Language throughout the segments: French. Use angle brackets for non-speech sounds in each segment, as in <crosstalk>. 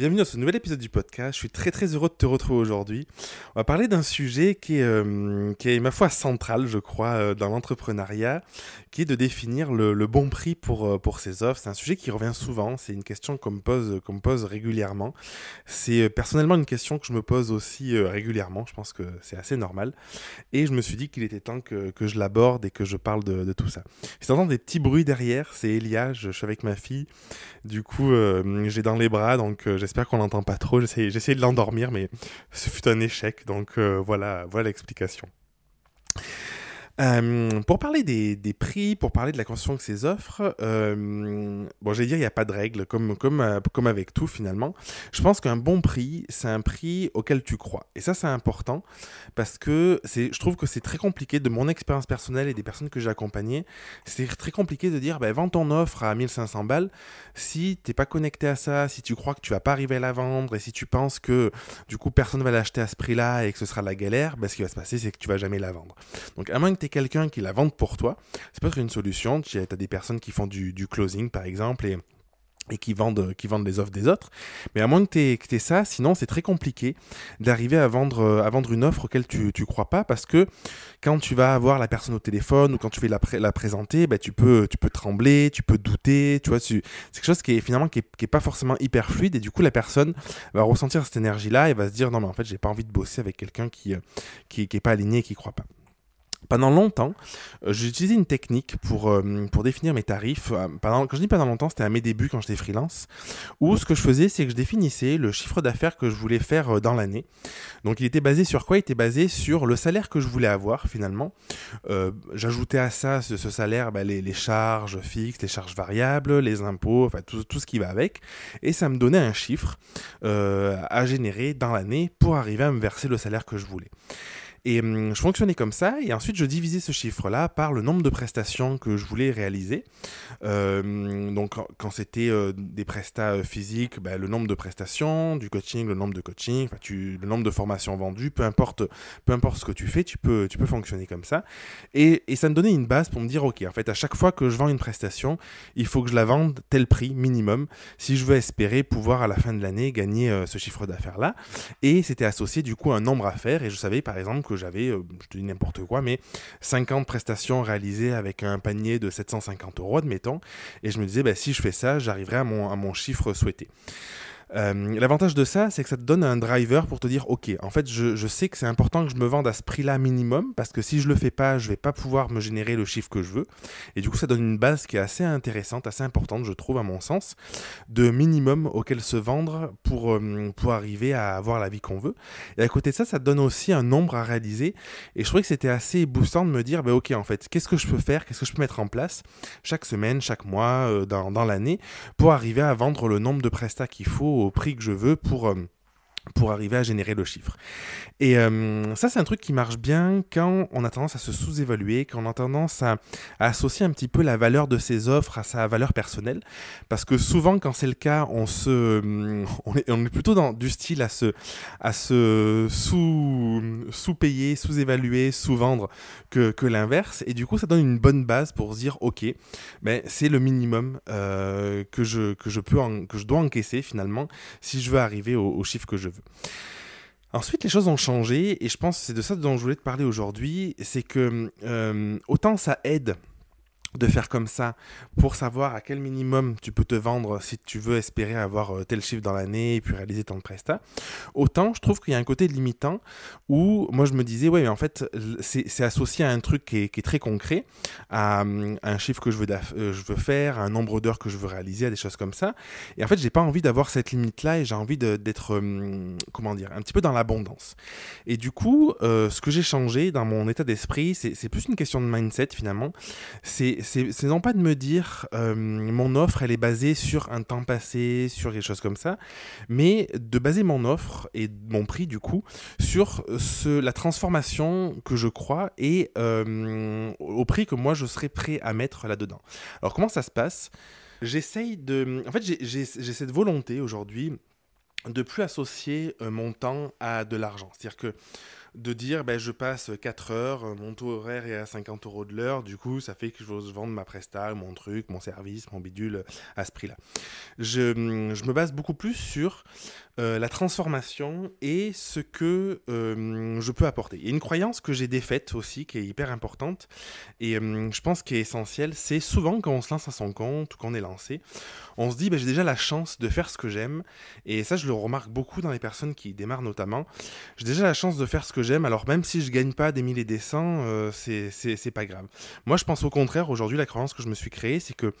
Bienvenue dans ce nouvel épisode du podcast. Je suis très très heureux de te retrouver aujourd'hui. On va parler d'un sujet qui est, euh, qui est, ma foi, central, je crois, euh, dans l'entrepreneuriat, qui est de définir le, bon prix pour, euh, pour ses offres. C'est un sujet qui revient souvent, c'est une question qu'on me pose, qu'on me pose régulièrement. C'est personnellement une question que je me pose aussi régulièrement, je pense que c'est assez normal. Et je me suis dit qu'il était temps que, que je l'aborde et que je parle de, tout ça. Tu des petits bruits derrière, c'est Elia, je, suis avec ma fille. Du coup, j'ai dans les bras, donc j'espère qu'on n'entend pas trop. J'ai essayé de l'endormir, mais ce fut un échec. Donc euh, voilà, voilà l'explication. Euh, pour parler des, prix, pour parler de la construction de ces offres, euh, bon, j'allais dire, il n'y a pas de règle, comme, comme, euh, comme avec tout finalement. Je pense qu'un bon prix, c'est un prix auquel tu crois. Et ça, c'est important parce que je trouve que c'est très compliqué, de mon expérience personnelle et des personnes que j'ai accompagnées, c'est très compliqué de dire, ben, vends ton offre à 1500 balles. Si tu n'es pas connecté à ça, si tu crois que tu vas pas arriver à la vendre et si tu penses que du coup personne va l'acheter à ce prix-là et que ce sera la galère, ben, ce qui va se passer, c'est que tu vas jamais la vendre. Donc, à moins que tu quelqu'un qui la vende pour toi, ça peut être une solution. Tu as des personnes qui font du, closing, par exemple, et qui vendent, qui vendent les offres des autres. Mais à moins que tu aies, ça, sinon c'est très compliqué d'arriver à vendre, à vendre une offre auquel tu ne crois pas parce que quand tu vas avoir la personne au téléphone ou quand tu vas la, présenter, bah, tu, peux, tu peux trembler, tu peux douter, c'est quelque chose qui est finalement qui est, pas forcément hyper fluide et du coup la personne va ressentir cette énergie-là et va se dire non mais en fait j'ai pas envie de bosser avec quelqu'un qui, qui, qui pas aligné et qui croit pas. Pendant longtemps, euh, j'ai utilisé une technique pour, euh, pour définir mes tarifs. Euh, pendant, quand je dis pendant longtemps, c'était à mes débuts quand j'étais freelance, où ce que je faisais, c'est que je définissais le chiffre d'affaires que je voulais faire dans l'année. Donc il était basé sur quoi? Il était basé sur le salaire que je voulais avoir finalement. J'ajoutais à ça, ce, salaire, bah, les, charges fixes, les charges variables, les impôts, enfin tout, ce qui va avec. Et ça me donnait un chiffre à générer dans l'année pour arriver à me verser le salaire que je voulais. Et hum, je fonctionnais comme ça, et ensuite je divisais ce chiffre-là par le nombre de prestations que je voulais réaliser. Euh, donc quand c'était euh, des prestats euh, physiques, ben, le nombre de prestations, du coaching, le nombre de coaching, le nombre de formations vendues, peu importe, peu importe ce que tu fais, tu peux, tu peux fonctionner comme ça. Et, et ça me donnait une base pour me dire, ok, en fait, à chaque fois que je vends une prestation, il faut que je la vende tel prix minimum si je veux espérer pouvoir à la fin de l'année gagner ce chiffre d'affaires-là. Et c'était associé du coup à un nombre à faire, et je savais par exemple que j'avais, euh, je te dis n'importe quoi, mais 50 prestations réalisées avec un panier de 750 euros, admettons. Et je me disais, bah, si je fais ça, j'arriverai à mon, à mon chiffre souhaité. Euh, l'avantage de ça, c'est que ça te donne un driver pour te dire, ok, en fait, je, sais que c'est important que je me vende à ce prix-là minimum, parce que si je le fais pas, je vais pas pouvoir me générer le chiffre que je veux. Et du coup, ça donne une base qui est assez intéressante, assez importante, je trouve, à mon sens, de minimum auquel se vendre pour, euh, pour arriver à avoir la vie qu'on veut. Et à côté de ça, ça donne aussi un nombre à réaliser. Et je trouvais que c'était assez boostant de me dire, bah, ok, en fait, qu'est-ce que je peux faire, qu'est-ce que je peux mettre en place chaque semaine, chaque mois, euh, dans, dans l'année, pour arriver à vendre le nombre de prestats qu'il faut au prix que je veux pour euh, pour arriver à générer le chiffre. Et euh, ça, c'est un truc qui marche bien quand on a tendance à se sous-évaluer, quand on a tendance à, associer un petit peu la valeur de ses offres à sa valeur personnelle. Parce que souvent, quand c'est le cas, on, se, est, on est plutôt dans du style à se, à se sous, sous-payer, sous-évaluer, sous-vendre que, que l'inverse. Et du coup, ça donne une bonne base pour se dire, OK, ben, c'est le minimum euh, que, je, que, je peux que je dois encaisser finalement si je veux arriver au chiffre que je veux. Ensuite, les choses ont changé et je pense que c'est de ça dont je voulais te parler aujourd'hui. C'est que euh, autant ça aide de faire comme ça pour savoir à quel minimum tu peux te vendre si tu veux espérer avoir euh, tel chiffre dans l'année et puis réaliser ton prestat. Autant je trouve qu'il y a un côté limitant où moi je me disais ouais mais en fait c'est associé à un truc qui est, très concret, à, un chiffre que je veux, euh, je veux faire, à un nombre d'heures que je veux réaliser, à des choses comme ça. Et en fait j'ai pas envie d'avoir cette limite là et j'ai envie d'être euh, comment dire un petit peu dans l'abondance. Et du coup ce que j'ai changé dans mon état d'esprit c'est plus une question de mindset finalement. C'est c'est non pas de me dire euh, mon offre elle est basée sur un temps passé, sur des choses comme ça, mais de baser mon offre et mon prix du coup sur ce, la transformation que je crois et euh, au prix que moi je serais prêt à mettre là-dedans. Alors comment ça se passe? J'essaye de... En fait j'ai cette volonté aujourd'hui de plus associer euh, mon temps à de l'argent. C'est-à-dire que de dire ben, je passe 4 heures, mon taux horaire est à 50 euros de l'heure, du coup ça fait que je vais vendre ma presta, mon truc, mon service, mon bidule à ce prix-là. Je, je, me base beaucoup plus sur euh, la transformation et ce que euh, je peux apporter. Il y a une croyance que j'ai défaite aussi qui est hyper importante et euh, je pense qu'elle est essentielle, c'est souvent quand on se lance à son compte ou qu'on est lancé, on se dit ben, j'ai déjà la chance de faire ce que j'aime et ça je le remarque beaucoup dans les personnes qui démarrent notamment. J'ai déjà la chance de faire ce que j'aime alors même si je gagne pas des milliers des cents, c'est pas grave. Moi je pense au contraire aujourd'hui la croyance que je me suis créée c'est que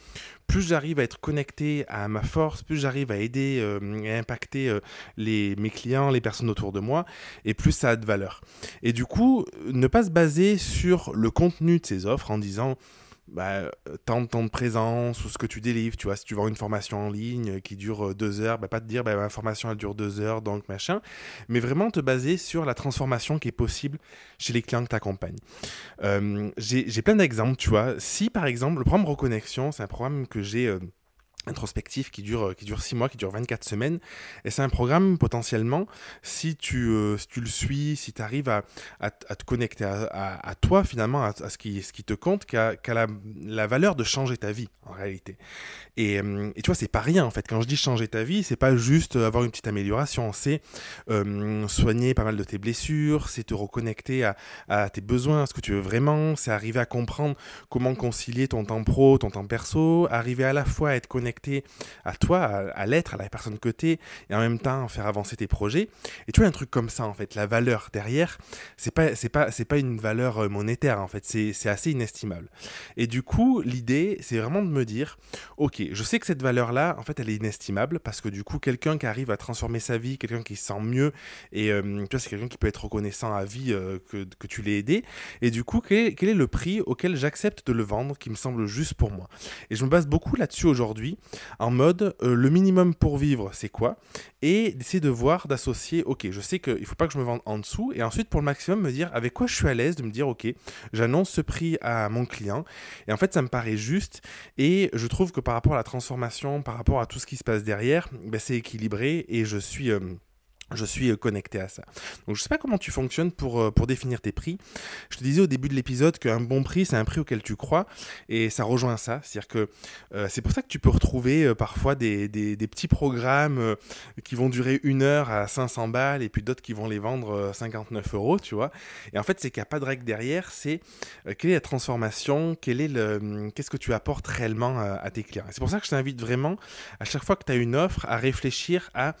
plus j'arrive à être connecté à ma force, plus j'arrive à aider et impacter les, mes clients, les personnes autour de moi, et plus ça a de valeur. Et du coup, ne pas se baser sur le contenu de ces offres en disant bah, tant de temps de présence ou ce que tu délivres, tu vois, si tu vends une formation en ligne qui dure deux heures, bah, pas te dire bah, ma formation elle dure deux heures, donc machin, mais vraiment te baser sur la transformation qui est possible chez les clients que tu accompagnes. Euh, j'ai plein d'exemples, tu vois. Si par exemple, le programme Reconnexion, c'est un programme que j'ai... Euh, introspectif qui dure, qui dure 6 mois, qui dure 24 semaines. Et c'est un programme potentiellement, si tu, euh, si tu le suis, si tu arrives à, à, te connecter à, à, toi finalement, à, ce, qui, ce qui te compte, qui a, la, valeur de changer ta vie en réalité. Et, euh, et tu vois, c'est pas rien en fait. Quand je dis changer ta vie, c'est pas juste avoir une petite amélioration, c'est euh, soigner pas mal de tes blessures, c'est te reconnecter à tes besoins, à ce que tu veux vraiment, c'est arriver à comprendre comment concilier ton temps pro, ton temps perso, arriver à la fois à être connecté à toi, à, l'être, à la personne que es, et en même temps faire avancer tes projets. Et tu vois, un truc comme ça, en fait, la valeur derrière, c'est pas, c'est pas, c'est pas une valeur euh, monétaire, en fait, c'est assez inestimable. Et du coup, l'idée, c'est vraiment de me dire, ok, je sais que cette valeur-là, en fait, elle est inestimable, parce que du coup, quelqu'un qui arrive à transformer sa vie, quelqu'un qui se sent mieux, et euh, tu vois, c'est quelqu'un qui peut être reconnaissant à vie euh, que, que, tu l'aies aidé. Et du coup, quel est le prix auquel j'accepte de le vendre, qui me semble juste pour moi? Et je me base beaucoup là-dessus aujourd'hui, en mode euh, le minimum pour vivre, c'est quoi? Et d'essayer de voir, d'associer, ok, je sais qu'il ne faut pas que je me vende en dessous, et ensuite pour le maximum me dire avec quoi je suis à l'aise, de me dire, ok, j'annonce ce prix à mon client, et en fait ça me paraît juste, et je trouve que par rapport à la transformation, par rapport à tout ce qui se passe derrière, ben, c'est équilibré, et je suis... Euh, je suis euh, connecté à ça. Donc je sais pas comment tu fonctionnes pour, euh, pour définir tes prix. Je te disais au début de l'épisode qu'un bon prix, c'est un prix auquel tu crois, et ça rejoint ça. C'est-à-dire que euh, c'est pour ça que tu peux retrouver parfois des, des, petits programmes qui vont durer une heure à 500 balles, et puis d'autres qui vont les vendre 59 euros, tu vois. Et en fait, c'est qu'il n'y a pas de règle derrière, c'est quelle est la transformation, est le, hum, qu'est-ce que tu apportes réellement à tes clients. c'est pour ça que je t'invite vraiment, à chaque fois que tu as une offre, à réfléchir à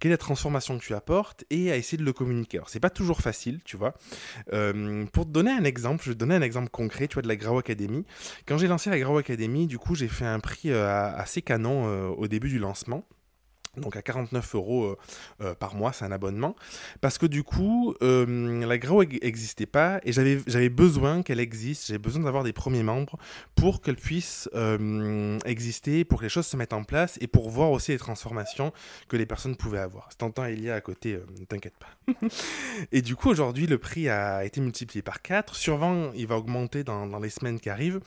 quelle est la transformation que tu apportes et à essayer de le communiquer. Alors, c'est pas toujours facile, tu vois. Euh, pour te donner un exemple, je vais te donner un exemple concret, tu vois, de la Grau Academy. Quand j'ai lancé la Grau Academy, du coup, j'ai fait un prix euh, assez canon euh, au début du lancement donc à 49 euros euh, euh, par mois, c'est un abonnement, parce que du coup, euh, la Grow n'existait pas et j'avais besoin qu'elle existe, j'avais besoin d'avoir des premiers membres pour qu'elle puisse exister, pour que les choses se mettent en place et pour voir aussi les transformations que les personnes pouvaient avoir. Si t'entends Elia à côté, ne t'inquiète pas. <laughs> et du coup, aujourd'hui, le prix a été multiplié par 4. Sûrement, il va augmenter dans, dans, les semaines qui arrivent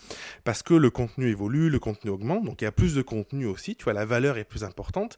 parce que le contenu évolue, le contenu augmente, donc il y a plus de contenu aussi, tu vois, la valeur est plus importante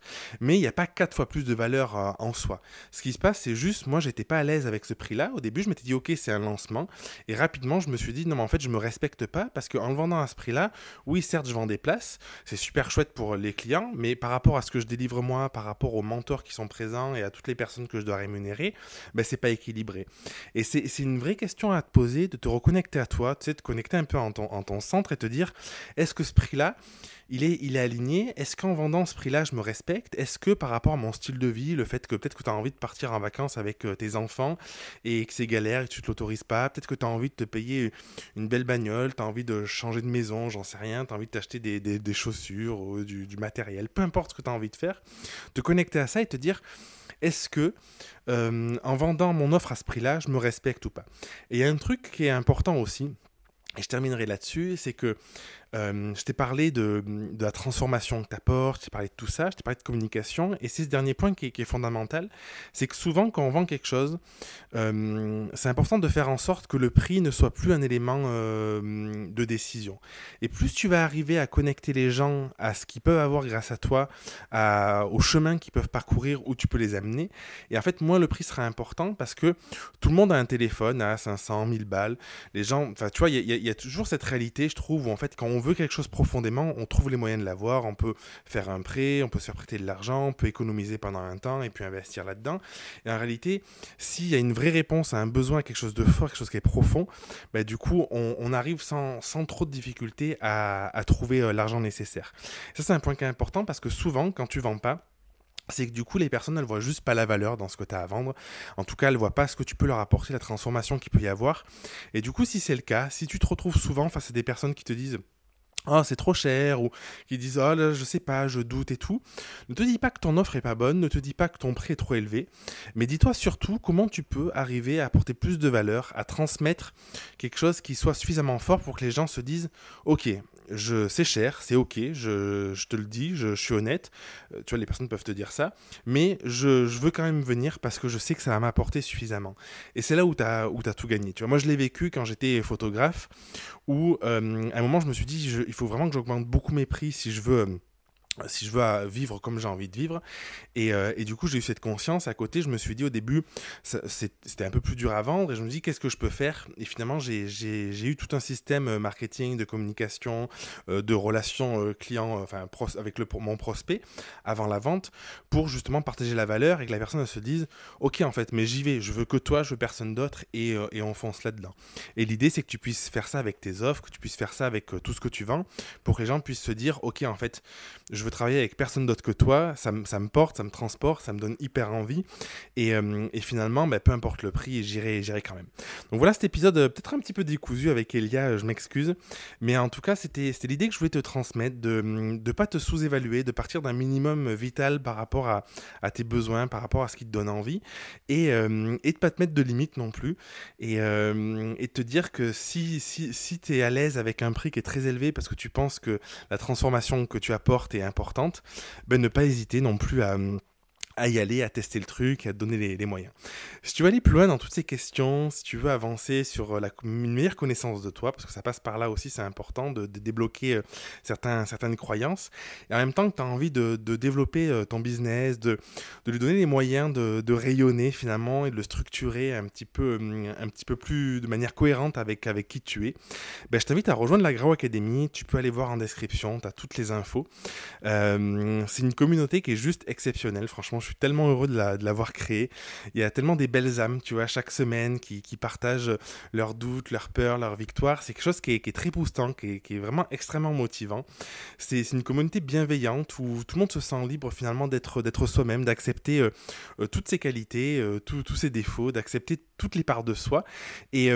il n'y a pas quatre fois plus de valeur euh, en soi. Ce qui se passe, c'est juste, moi, j'étais pas à l'aise avec ce prix-là. Au début, je m'étais dit, ok, c'est un lancement. Et rapidement, je me suis dit, non, mais en fait, je me respecte pas parce qu'en le vendant à ce prix-là, oui, certes, je vends des places. C'est super chouette pour les clients, mais par rapport à ce que je délivre moi, par rapport aux mentors qui sont présents et à toutes les personnes que je dois rémunérer, ben, c'est pas équilibré. Et c'est une vraie question à te poser, de te reconnecter à toi, tu sais, te connecter un peu en ton centre et te dire, est-ce que ce prix-là, il est, il est aligné. Est-ce qu'en vendant ce prix-là, je me respecte? Est-ce que par rapport à mon style de vie, le fait que peut-être que tu as envie de partir en vacances avec euh, tes enfants et que c'est galère et que tu te l'autorises pas, peut-être que tu as envie de te payer une belle bagnole, tu as envie de changer de maison, j'en sais rien, tu as envie de t'acheter des, chaussures ou du, matériel, peu importe ce que tu as envie de faire, te connecter à ça et te dire est-ce que euh, en vendant mon offre à ce prix-là, je me respecte ou pas? Et il y a un truc qui est important aussi, et je terminerai là-dessus, c'est que Euh, je t'ai parlé de, la transformation que tu apportes, je t'ai parlé de tout ça, je t'ai parlé de communication. Et c'est ce dernier point qui est, fondamental, c'est que souvent quand on vend quelque chose, euh, c'est important de faire en sorte que le prix ne soit plus un élément euh, de décision. Et plus tu vas arriver à connecter les gens à ce qu'ils peuvent avoir grâce à toi, au chemin qu'ils peuvent parcourir, où tu peux les amener, et en fait, moins le prix sera important parce que tout le monde a un téléphone à 500, 1000 balles. Les gens, enfin, tu vois, il y, y, a toujours cette réalité, je trouve, où en fait, quand on quelque chose profondément, on trouve les moyens de l'avoir. On peut faire un prêt, on peut se faire prêter de l'argent, on peut économiser pendant un temps et puis investir là-dedans. Et en réalité, s'il y a une vraie réponse à un besoin, quelque chose de fort, quelque chose qui est profond, bah, du coup, on, arrive sans, sans, trop de difficultés à, à trouver euh, l'argent nécessaire. Ça, c'est un point qui est important parce que souvent, quand tu vends pas, c'est que du coup les personnes elles voient juste pas la valeur dans ce que tu as à vendre. En tout cas, elles voient pas ce que tu peux leur apporter, la transformation qu'il peut y avoir. Et du coup, si c'est le cas, si tu te retrouves souvent face à des personnes qui te disent oh c'est trop cher ou qui disent oh là je sais pas je doute et tout. Ne te dis pas que ton offre est pas bonne ne te dis pas que ton prix est trop élevé mais dis-toi surtout comment tu peux arriver à apporter plus de valeur à transmettre quelque chose qui soit suffisamment fort pour que les gens se disent ok je c'est cher c'est ok je, te le dis je, suis honnête. Tu vois les personnes peuvent te dire ça mais je, veux quand même venir parce que je sais que ça va m'apporter suffisamment. Et c'est là où tu as as tout gagné tu vois. Moi je l'ai vécu quand j'étais photographe où euh, à un moment je me suis dit il faut vraiment que j'augmente beaucoup mes prix si je veux euh, si je veux vivre comme j'ai envie de vivre. Et, euh, et du coup, j'ai eu cette conscience. À côté, je me suis dit au début, c'était un peu plus dur à vendre. Et je me dis, qu'est-ce que je peux faire? Et finalement, j'ai eu tout un système marketing, de communication, euh, de relations euh, clients, enfin, avec le, mon prospect avant la vente, pour justement partager la valeur et que la personne se dise, OK, en fait, mais j'y vais. Je veux que toi, je veux personne d'autre. Et, et on fonce là-dedans. Et l'idée, c'est que tu puisses faire ça avec tes offres, que tu puisses faire ça avec tout ce que tu vends, pour que les gens puissent se dire, OK, en fait, je travailler avec personne d'autre que toi, ça, ça, me porte, ça me transporte, ça me donne hyper envie. Et, euh, et finalement, bah, peu importe le prix, j'irai, j'irai quand même. Donc voilà cet épisode euh, peut-être un petit peu décousu avec Elia, euh, je m'excuse. Mais en tout cas, c'était, c'était l'idée que je voulais te transmettre, de ne pas te sous-évaluer, de partir d'un minimum vital par rapport à, à, tes besoins, par rapport à ce qui te donne envie. Et, et de pas te mettre de limites non plus. Et, euh, et te dire que si, si, si tu es à l'aise avec un prix qui est très élevé parce que tu penses que la transformation que tu apportes est ben ne pas hésiter non plus à à y aller, à tester le truc, à donner les, moyens. Si tu veux aller plus loin dans toutes ces questions, si tu veux avancer sur la, une meilleure connaissance de toi, parce que ça passe par là aussi, c'est important de, débloquer euh, certains, certaines croyances, et en même temps que tu as envie de, développer euh, ton business, de, lui donner les moyens de, rayonner finalement et de le structurer un petit peu, hum, un petit peu plus de manière cohérente avec, avec qui tu es, ben, je t'invite à rejoindre la Grau Academy, tu peux aller voir en description, tu as toutes les infos. Euh, c'est une communauté qui est juste exceptionnelle, franchement je suis tellement heureux de, la, l'avoir créé. Il y a tellement des belles âmes, tu vois, chaque semaine qui, partagent leurs doutes, leurs peurs, leurs victoires. C'est quelque chose qui est, très boostant, qui est, vraiment extrêmement motivant. C'est, une communauté bienveillante où tout le monde se sent libre finalement d'être, soi-même, d'accepter euh, euh, toutes ses qualités, euh, tous ses défauts, d'accepter toutes les parts de soi. Et,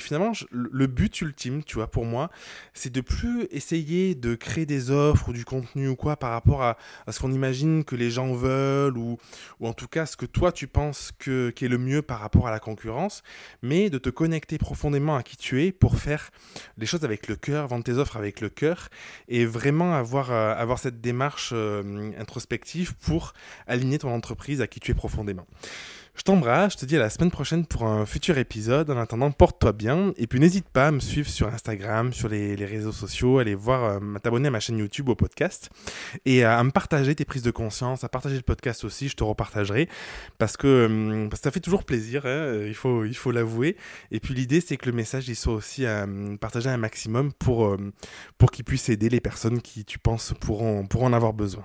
finalement, le but ultime, tu vois, pour moi, c'est de plus essayer de créer des offres ou du contenu ou quoi par rapport à ce qu'on imagine que les gens veulent ou, ou en tout cas ce que toi tu penses que, qui est le mieux par rapport à la concurrence, mais de te connecter profondément à qui tu es pour faire les choses avec le cœur, vendre tes offres avec le cœur et vraiment avoir, euh, avoir cette démarche euh, introspective pour aligner ton entreprise à qui tu es profondément. Je t'embrasse, je te dis à la semaine prochaine pour un futur épisode. En attendant, porte-toi bien. Et puis n'hésite pas à me suivre sur Instagram, sur les, réseaux sociaux, aller voir, euh, t'abonner à ma chaîne YouTube, au podcast. Et à, me partager tes prises de conscience, à partager le podcast aussi, je te repartagerai. Parce que, euh, ça fait toujours plaisir, hein, il faut il faut l'avouer. Et puis l'idée, c'est que le message, il soit aussi à partager un maximum pour, euh, pour qu'il puisse aider les personnes qui, tu penses, pourront, pourront en avoir besoin.